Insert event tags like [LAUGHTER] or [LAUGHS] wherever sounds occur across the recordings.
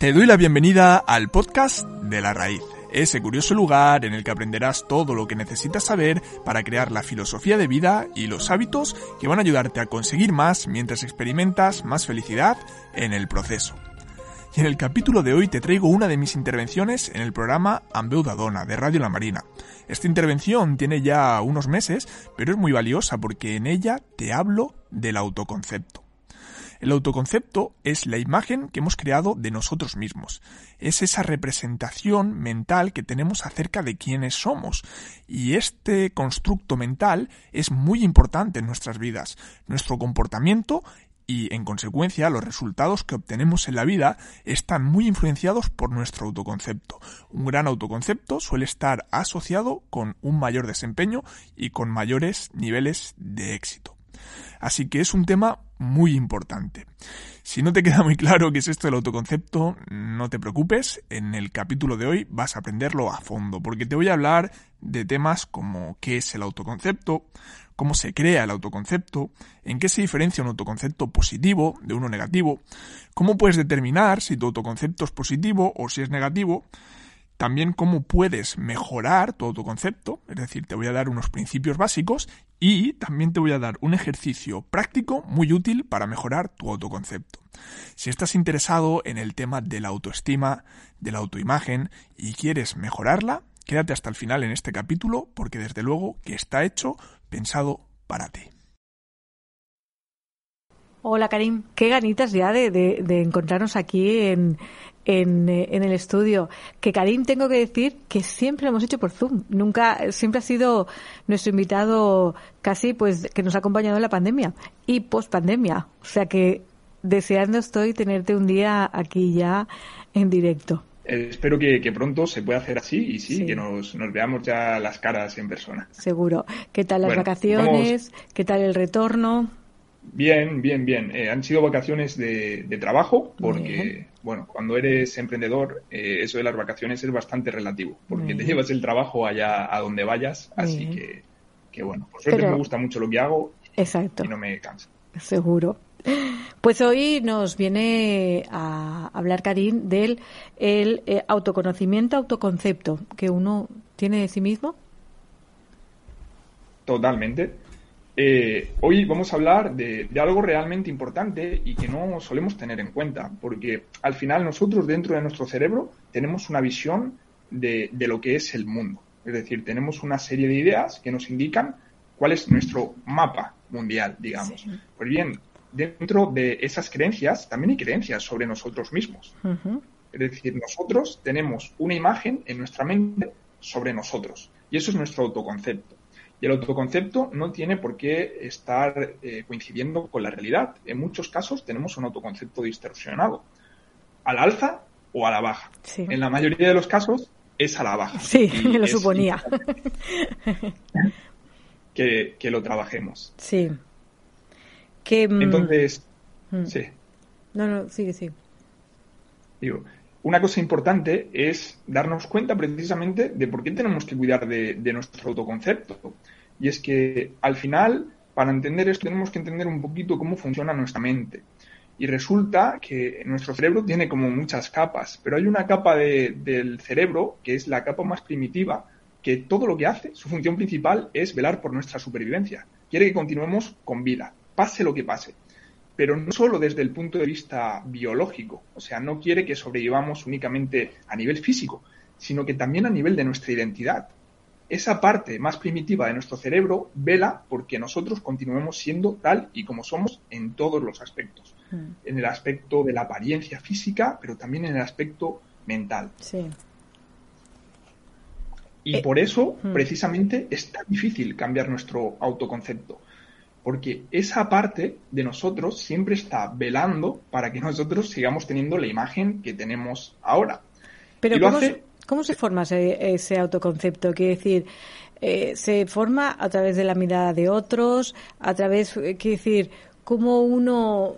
Te doy la bienvenida al podcast de la raíz, ese curioso lugar en el que aprenderás todo lo que necesitas saber para crear la filosofía de vida y los hábitos que van a ayudarte a conseguir más mientras experimentas más felicidad en el proceso. Y en el capítulo de hoy te traigo una de mis intervenciones en el programa Ambeudadona de Radio La Marina. Esta intervención tiene ya unos meses, pero es muy valiosa porque en ella te hablo del autoconcepto. El autoconcepto es la imagen que hemos creado de nosotros mismos. Es esa representación mental que tenemos acerca de quiénes somos. Y este constructo mental es muy importante en nuestras vidas. Nuestro comportamiento y, en consecuencia, los resultados que obtenemos en la vida están muy influenciados por nuestro autoconcepto. Un gran autoconcepto suele estar asociado con un mayor desempeño y con mayores niveles de éxito. Así que es un tema muy importante. Si no te [LAUGHS] queda muy claro qué es esto del autoconcepto, no te preocupes, en el capítulo de hoy vas a aprenderlo a fondo, porque te voy a hablar de temas como qué es el autoconcepto, cómo se crea el autoconcepto, en qué se diferencia un autoconcepto positivo de uno negativo, cómo puedes determinar si tu autoconcepto es positivo o si es negativo, también cómo puedes mejorar tu autoconcepto, es decir, te voy a dar unos principios básicos y también te voy a dar un ejercicio práctico muy útil para mejorar tu autoconcepto. Si estás interesado en el tema de la autoestima, de la autoimagen y quieres mejorarla, quédate hasta el final en este capítulo porque desde luego que está hecho pensado para ti. Hola Karim, qué ganitas ya de, de encontrarnos aquí en, en, eh, en, el estudio. Que Karim, tengo que decir que siempre lo hemos hecho por Zoom. Nunca, siempre ha sido nuestro invitado casi, pues, que nos ha acompañado en la pandemia y post pandemia. O sea que deseando estoy tenerte un día aquí ya en directo. Eh, espero que, pronto se pueda hacer así y sí, que nos, nos, veamos ya las caras en persona. Seguro. ¿Qué tal las vacaciones? ¿Qué tal el retorno? Bien, bien, bien. Eh, han sido vacaciones de, trabajo porque, bueno, cuando eres emprendedor, eh, eso de las vacaciones es bastante relativo porque te llevas el trabajo allá a donde vayas. Así que, que, bueno, por suerte me gusta mucho lo que hago Exacto. y no me cansa. Seguro. Pues hoy nos viene a hablar Karim del el, eh, autoconocimiento, autoconcepto que uno tiene de sí mismo. Totalmente. Eh, hoy vamos a hablar de, algo realmente importante y que no solemos tener en cuenta, porque al final nosotros dentro de nuestro cerebro tenemos una visión de, lo que es el mundo. Es decir, tenemos una serie de ideas que nos indican cuál es nuestro mapa mundial, digamos. Pues bien, dentro de esas creencias también hay creencias sobre nosotros mismos. Es decir, nosotros tenemos una imagen en nuestra mente sobre nosotros y eso es nuestro autoconcepto. Y el autoconcepto no tiene por qué estar eh, coincidiendo con la realidad. En muchos casos tenemos un autoconcepto distorsionado, al alza o a la baja. En la mayoría de los casos es a la baja. Sí, [LAUGHS] me lo suponía. Que, que, lo trabajemos. Sí. Que, mm, Entonces, mm. sí. No, no, sigue, sí. Digo, una cosa importante es darnos cuenta precisamente de por qué tenemos que cuidar de, nuestro autoconcepto. Y es que al final, para entender esto, tenemos que entender un poquito cómo funciona nuestra mente. Y resulta que nuestro cerebro tiene como muchas capas, pero hay una capa del cerebro que es la capa más primitiva, que todo lo que hace, su función principal es velar por nuestra supervivencia. Quiere que continuemos con vida, pase lo que pase pero no solo desde el punto de vista biológico, o sea, no quiere que sobrevivamos únicamente a nivel físico, sino que también a nivel de nuestra identidad. Esa parte más primitiva de nuestro cerebro vela porque nosotros continuemos siendo tal y como somos en todos los aspectos. Hmm. En el aspecto de la apariencia física, pero también en el aspecto mental. Sí. Y eh, por eso, hmm. precisamente, es tan difícil cambiar nuestro autoconcepto porque esa parte de nosotros siempre está velando para que nosotros sigamos teniendo la imagen que tenemos ahora. Pero ¿cómo, se, forma ese, autoconcepto? Quiere decir, eh, ¿se forma a través de la mirada de otros? ¿A través, eh, quiere decir, cómo uno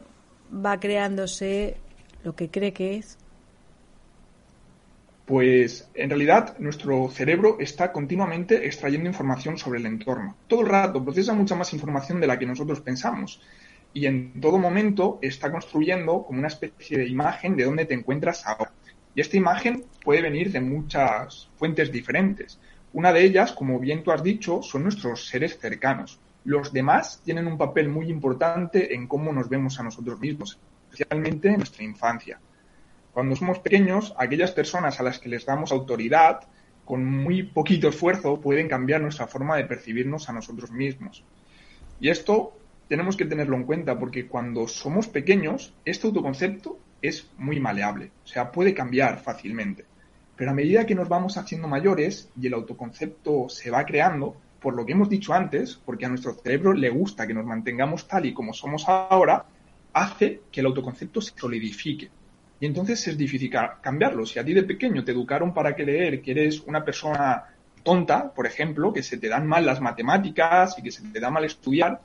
va creándose lo que cree que es? Pues en realidad nuestro cerebro está continuamente extrayendo información sobre el entorno. Todo el rato procesa mucha más información de la que nosotros pensamos. y en todo momento está construyendo como una especie de imagen de dónde te encuentras ahora. Y esta imagen puede venir de muchas fuentes diferentes. Una de ellas, como bien tú has dicho, son nuestros seres cercanos. Los demás tienen un papel muy importante en cómo nos vemos a nosotros mismos, especialmente en nuestra infancia. Cuando somos pequeños, aquellas personas a las que les damos autoridad, con muy poquito esfuerzo, pueden cambiar nuestra forma de percibirnos a nosotros mismos. Y esto tenemos que tenerlo en cuenta porque cuando somos pequeños, este autoconcepto es muy maleable, o sea, puede cambiar fácilmente. Pero a medida que nos vamos haciendo mayores y el autoconcepto se va creando, por lo que hemos dicho antes, porque a nuestro cerebro le gusta que nos mantengamos tal y como somos ahora, hace que el autoconcepto se solidifique. Y entonces es difícil cambiarlo. Si a ti de pequeño te educaron para creer que eres una persona tonta, por ejemplo, que se te dan mal las matemáticas y que se te da mal estudiar,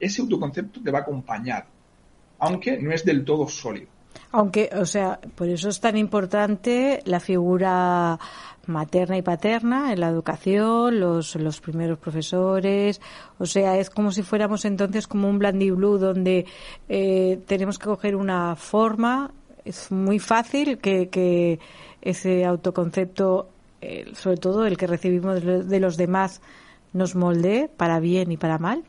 ese autoconcepto te va a acompañar, aunque no es del todo sólido. Aunque, o sea, por eso es tan importante la figura materna y paterna en la educación, los, los primeros profesores, o sea, es como si fuéramos entonces como un blandy blue donde eh, tenemos que coger una forma, es muy fácil que, que ese autoconcepto, eh, sobre todo el que recibimos de los demás, nos moldee para bien y para mal.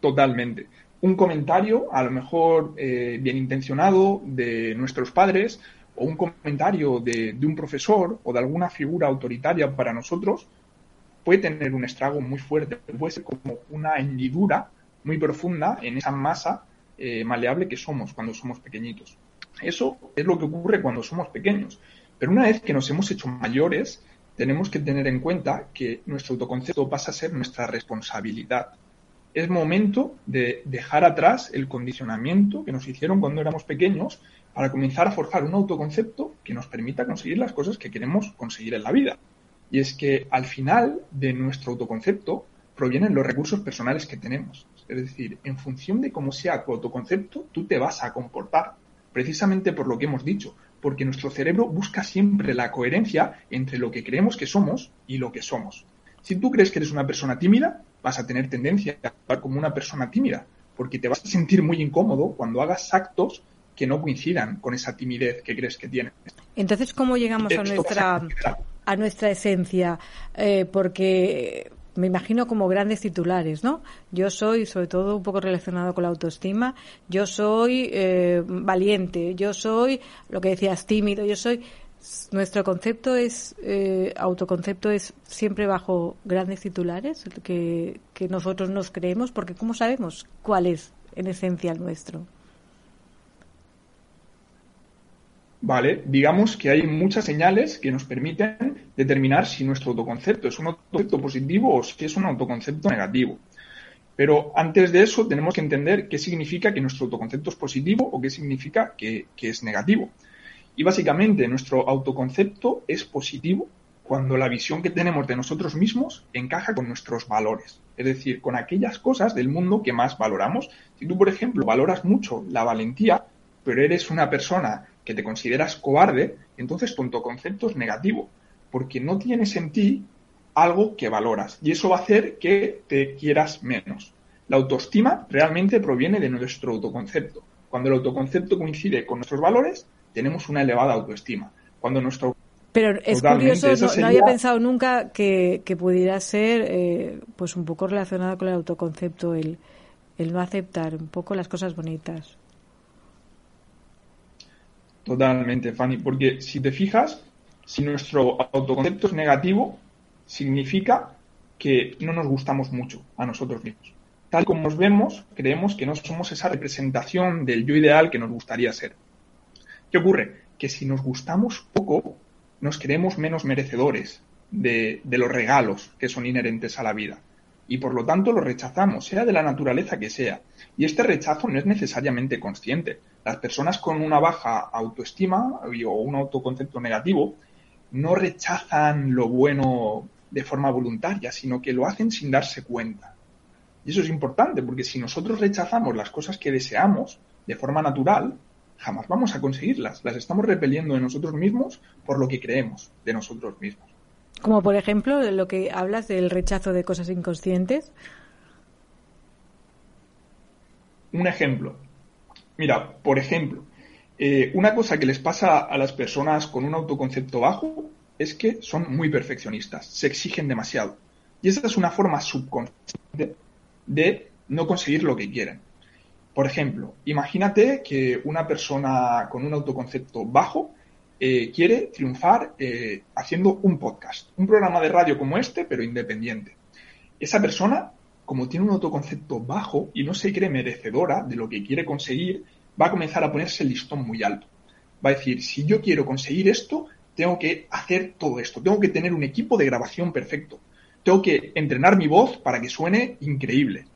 Totalmente. Un comentario, a lo mejor eh, bien intencionado, de nuestros padres, o un comentario de, un profesor o de alguna figura autoritaria para nosotros, puede tener un estrago muy fuerte, puede ser como una hendidura muy profunda en esa masa eh, maleable que somos cuando somos pequeñitos. Eso es lo que ocurre cuando somos pequeños. Pero una vez que nos hemos hecho mayores, tenemos que tener en cuenta que nuestro autoconcepto pasa a ser nuestra responsabilidad es momento de dejar atrás el condicionamiento que nos hicieron cuando éramos pequeños para comenzar a forjar un autoconcepto que nos permita conseguir las cosas que queremos conseguir en la vida. Y es que al final de nuestro autoconcepto provienen los recursos personales que tenemos. Es decir, en función de cómo sea tu autoconcepto, tú te vas a comportar. Precisamente por lo que hemos dicho, porque nuestro cerebro busca siempre la coherencia entre lo que creemos que somos y lo que somos. Si tú crees que eres una persona tímida, vas a tener tendencia a actuar como una persona tímida, porque te vas a sentir muy incómodo cuando hagas actos que no coincidan con esa timidez que crees que tienes. Entonces, ¿cómo llegamos a nuestra, a nuestra esencia? Eh, porque me imagino como grandes titulares, ¿no? Yo soy, sobre todo un poco relacionado con la autoestima, yo soy eh, valiente, yo soy, lo que decías, tímido, yo soy nuestro concepto es, eh, autoconcepto es siempre bajo grandes titulares que, que nosotros nos creemos, porque ¿cómo sabemos cuál es en esencia el nuestro? Vale, digamos que hay muchas señales que nos permiten determinar si nuestro autoconcepto es un autoconcepto positivo o si es un autoconcepto negativo. Pero antes de eso tenemos que entender qué significa que nuestro autoconcepto es positivo o qué significa que, que es negativo. Y básicamente nuestro autoconcepto es positivo cuando la visión que tenemos de nosotros mismos encaja con nuestros valores, es decir, con aquellas cosas del mundo que más valoramos. Si tú, por ejemplo, valoras mucho la valentía, pero eres una persona que te consideras cobarde, entonces tu autoconcepto es negativo, porque no tienes en ti algo que valoras y eso va a hacer que te quieras menos. La autoestima realmente proviene de nuestro autoconcepto. Cuando el autoconcepto coincide con nuestros valores, tenemos una elevada autoestima. Cuando nuestro pero es curioso, no, había pensado nunca que, pudiera ser eh, pues un poco relacionado con el autoconcepto, el, el no aceptar un poco las cosas bonitas. Totalmente, Fanny, porque si te fijas, si nuestro autoconcepto es negativo, significa que no nos gustamos mucho a nosotros mismos. Tal como nos vemos, creemos que no somos esa representación del yo ideal que nos gustaría ser. ¿Qué ocurre? Que si nos gustamos poco, nos creemos menos merecedores de, los regalos que son inherentes a la vida. Y por lo tanto lo rechazamos, sea de la naturaleza que sea. Y este rechazo no es necesariamente consciente. Las personas con una baja autoestima o un autoconcepto negativo no rechazan lo bueno de forma voluntaria, sino que lo hacen sin darse cuenta. Y eso es importante, porque si nosotros rechazamos las cosas que deseamos de forma natural, jamás vamos a conseguirlas. Las estamos repeliendo de nosotros mismos por lo que creemos de nosotros mismos. Como por ejemplo lo que hablas del rechazo de cosas inconscientes. Un ejemplo. Mira, por ejemplo, eh, una cosa que les pasa a las personas con un autoconcepto bajo es que son muy perfeccionistas, se exigen demasiado. Y esa es una forma subconsciente de no conseguir lo que quieren. Por ejemplo, imagínate que una persona con un autoconcepto bajo eh, quiere triunfar eh, haciendo un podcast, un programa de radio como este, pero independiente. Esa persona, como tiene un autoconcepto bajo y no se cree merecedora de lo que quiere conseguir, va a comenzar a ponerse el listón muy alto. Va a decir, si yo quiero conseguir esto, tengo que hacer todo esto, tengo que tener un equipo de grabación perfecto, tengo que entrenar mi voz para que suene increíble,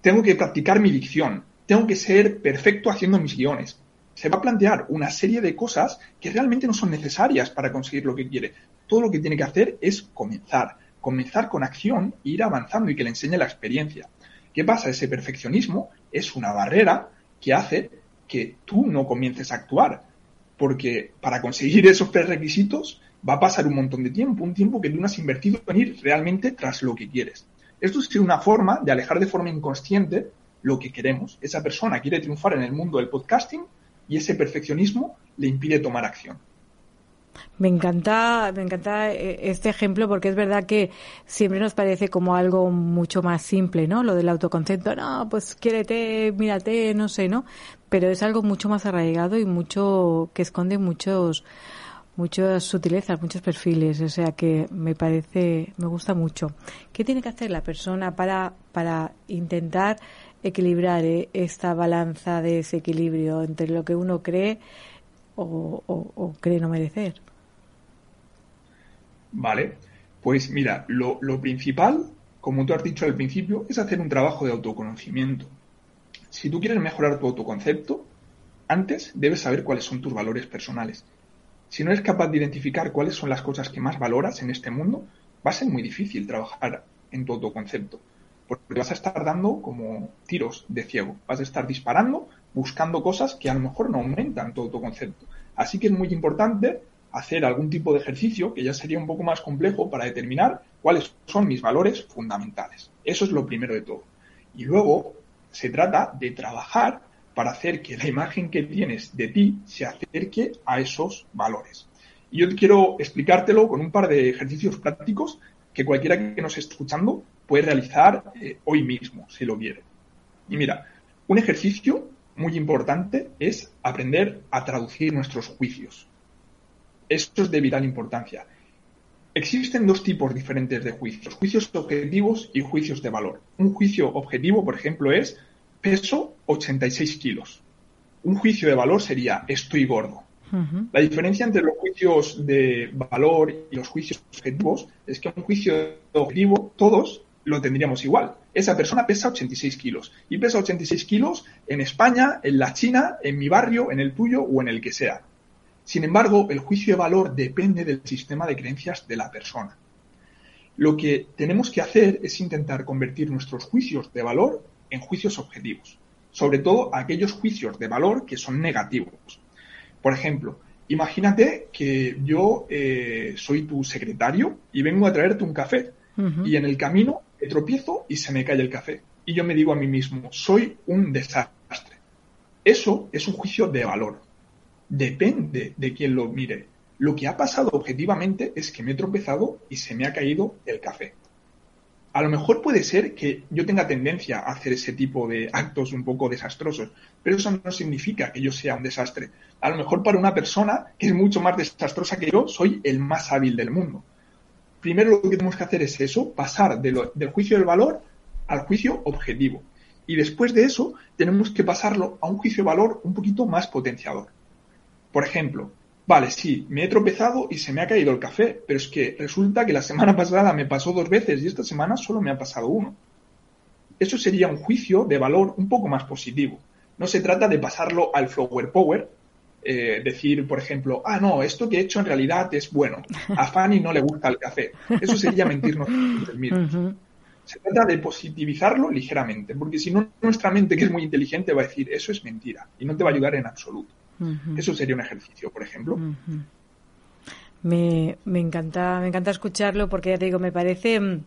tengo que practicar mi dicción, tengo que ser perfecto haciendo mis guiones. Se va a plantear una serie de cosas que realmente no son necesarias para conseguir lo que quiere. Todo lo que tiene que hacer es comenzar, comenzar con acción e ir avanzando y que le enseñe la experiencia. ¿Qué pasa? Ese perfeccionismo es una barrera que hace que tú no comiences a actuar porque para conseguir esos tres requisitos va a pasar un montón de tiempo, un tiempo que tú no has invertido en ir realmente tras lo que quieres. Esto es una forma de alejar de forma inconsciente lo que queremos. Esa persona quiere triunfar en el mundo del podcasting y ese perfeccionismo le impide tomar acción. Me encanta, me encanta eh, este ejemplo porque es verdad que siempre nos parece como algo mucho más simple, ¿no? Lo del autoconcepto, no, pues quiérete, mírate, no sé, ¿no? Pero es algo mucho más arraigado y mucho que esconde muchos muchas sutilezas, muchos perfiles, o sea que me parece, me gusta mucho. ¿Qué tiene que hacer la persona para para intentar equilibrar eh, esta balanza de ese equilibrio entre lo que uno cree o, cree no merecer? Vale, pues mira, lo, lo principal, como tú has dicho al principio, es hacer un trabajo de autoconocimiento. Si tú quieres mejorar tu autoconcepto, antes debes saber cuáles son tus valores personales. Si no eres capaz de identificar cuáles son las cosas que más valoras en este mundo, va a ser muy difícil trabajar en tu autoconcepto. Porque vas a estar dando como tiros de ciego. Vas a estar disparando buscando cosas que a lo mejor no aumentan tu autoconcepto. Así que es muy importante hacer algún tipo de ejercicio que ya sería un poco más complejo para determinar cuáles son mis valores fundamentales. Eso es lo primero de todo. Y luego se trata de trabajar para hacer que la imagen que tienes de ti se acerque a esos valores. Y yo quiero explicártelo con un par de ejercicios prácticos que cualquiera que nos esté escuchando puede realizar eh, hoy mismo, si lo quiere. Y mira, un ejercicio muy importante es aprender a traducir nuestros juicios. Esto es de vital importancia. Existen dos tipos diferentes de juicios, juicios objetivos y juicios de valor. Un juicio objetivo, por ejemplo, es peso 86 kilos. Un juicio de valor sería estoy gordo. La diferencia entre los juicios de valor y los juicios objetivos es que un juicio objetivo, todos lo tendríamos igual. Esa persona pesa 86 kilos y pesa 86 kilos en España, en la China, en mi barrio, en el tuyo o en el que sea. Sin embargo, el juicio de valor depende del sistema de creencias de la persona. Lo que tenemos que hacer es intentar convertir nuestros juicios de valor en juicios objetivos, sobre todo aquellos juicios de valor que son negativos. Por ejemplo, imagínate que yo eh, soy tu secretario y vengo a traerte un café y en el camino me tropiezo y se me cae el café. Y yo me digo a mí mismo, soy un desastre. Eso es un juicio de valor. Depende de quién lo mire. Lo que ha pasado objetivamente es que me he tropezado y se me ha caído el café. A lo mejor puede ser que yo tenga tendencia a hacer ese tipo de actos un poco desastrosos, pero eso no significa que yo sea un desastre. A lo mejor para una persona que es mucho más desastrosa que yo, soy el más hábil del mundo primero lo que tenemos que hacer es eso, pasar del juicio del valor al juicio objetivo. Y después de eso tenemos que pasarlo a un juicio de valor un poquito más potenciador. Por ejemplo, vale, sí, me he tropezado y se me ha caído el café, pero es que resulta que la semana [LAUGHS] pasada me pasó dos veces y esta semana solo me ha pasado uno. Eso sería un juicio de valor un poco más positivo. No se trata de pasarlo al flower power, eh, decir, por ejemplo, ah, no, esto que he hecho en realidad es bueno. A Fanny no le gusta el café. Eso sería mentirnos. [LAUGHS] Se trata de positivizarlo ligeramente, porque si no, nuestra mente, que es muy inteligente, va a decir, eso es mentira y no te va a ayudar en absoluto. Eso sería un ejercicio, por ejemplo. me, me, encanta, me encanta escucharlo porque ya te digo, me parece mm,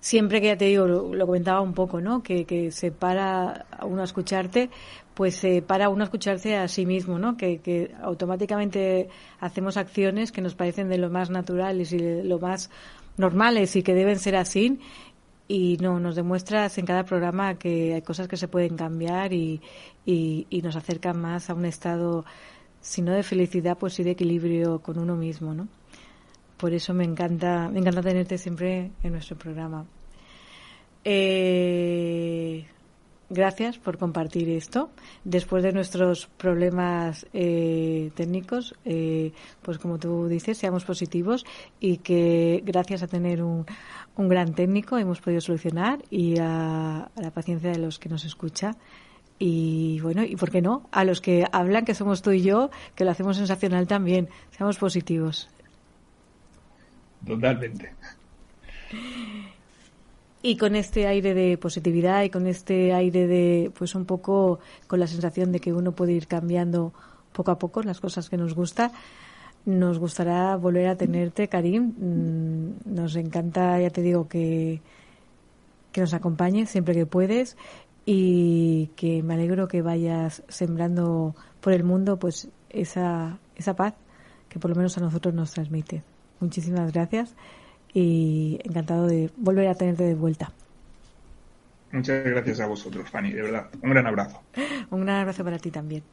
siempre que ya te digo, lo, comentaba un poco, ¿no? Que, que se para a uno a escucharte, pues se para uno a escucharse a sí mismo, ¿no? Que, que automáticamente hacemos acciones que nos parecen de lo más naturales y de lo más normales y que deben ser así y no nos demuestras en cada programa que hay cosas que se pueden cambiar y, y, nos acercan más a un estado si no de felicidad pues sí de equilibrio con uno mismo no por eso me encanta me encanta tenerte siempre en nuestro programa. Eh, gracias por compartir esto. Después de nuestros problemas eh, técnicos, eh, pues como tú dices, seamos positivos y que gracias a tener un, un gran técnico hemos podido solucionar y a, la paciencia de los que nos escucha. Y bueno, y por qué no, a los que hablan, que somos tú y yo, que lo hacemos sensacional también. Seamos positivos. Totalmente. Y con este aire de positividad y con este aire de, pues un poco con la sensación de que uno puede ir cambiando poco a poco las cosas que nos gusta, nos gustará volver a tenerte, Karim. Mm, nos encanta, ya te digo, que, que nos acompañes siempre que puedes y que me alegro que vayas sembrando por el mundo pues esa, esa paz que por lo menos a nosotros nos transmite. Muchísimas gracias y encantado de volver a tenerte de vuelta. Muchas gracias a vosotros, Fanny, de verdad. Un gran abrazo. [LAUGHS] Un gran abrazo para ti también.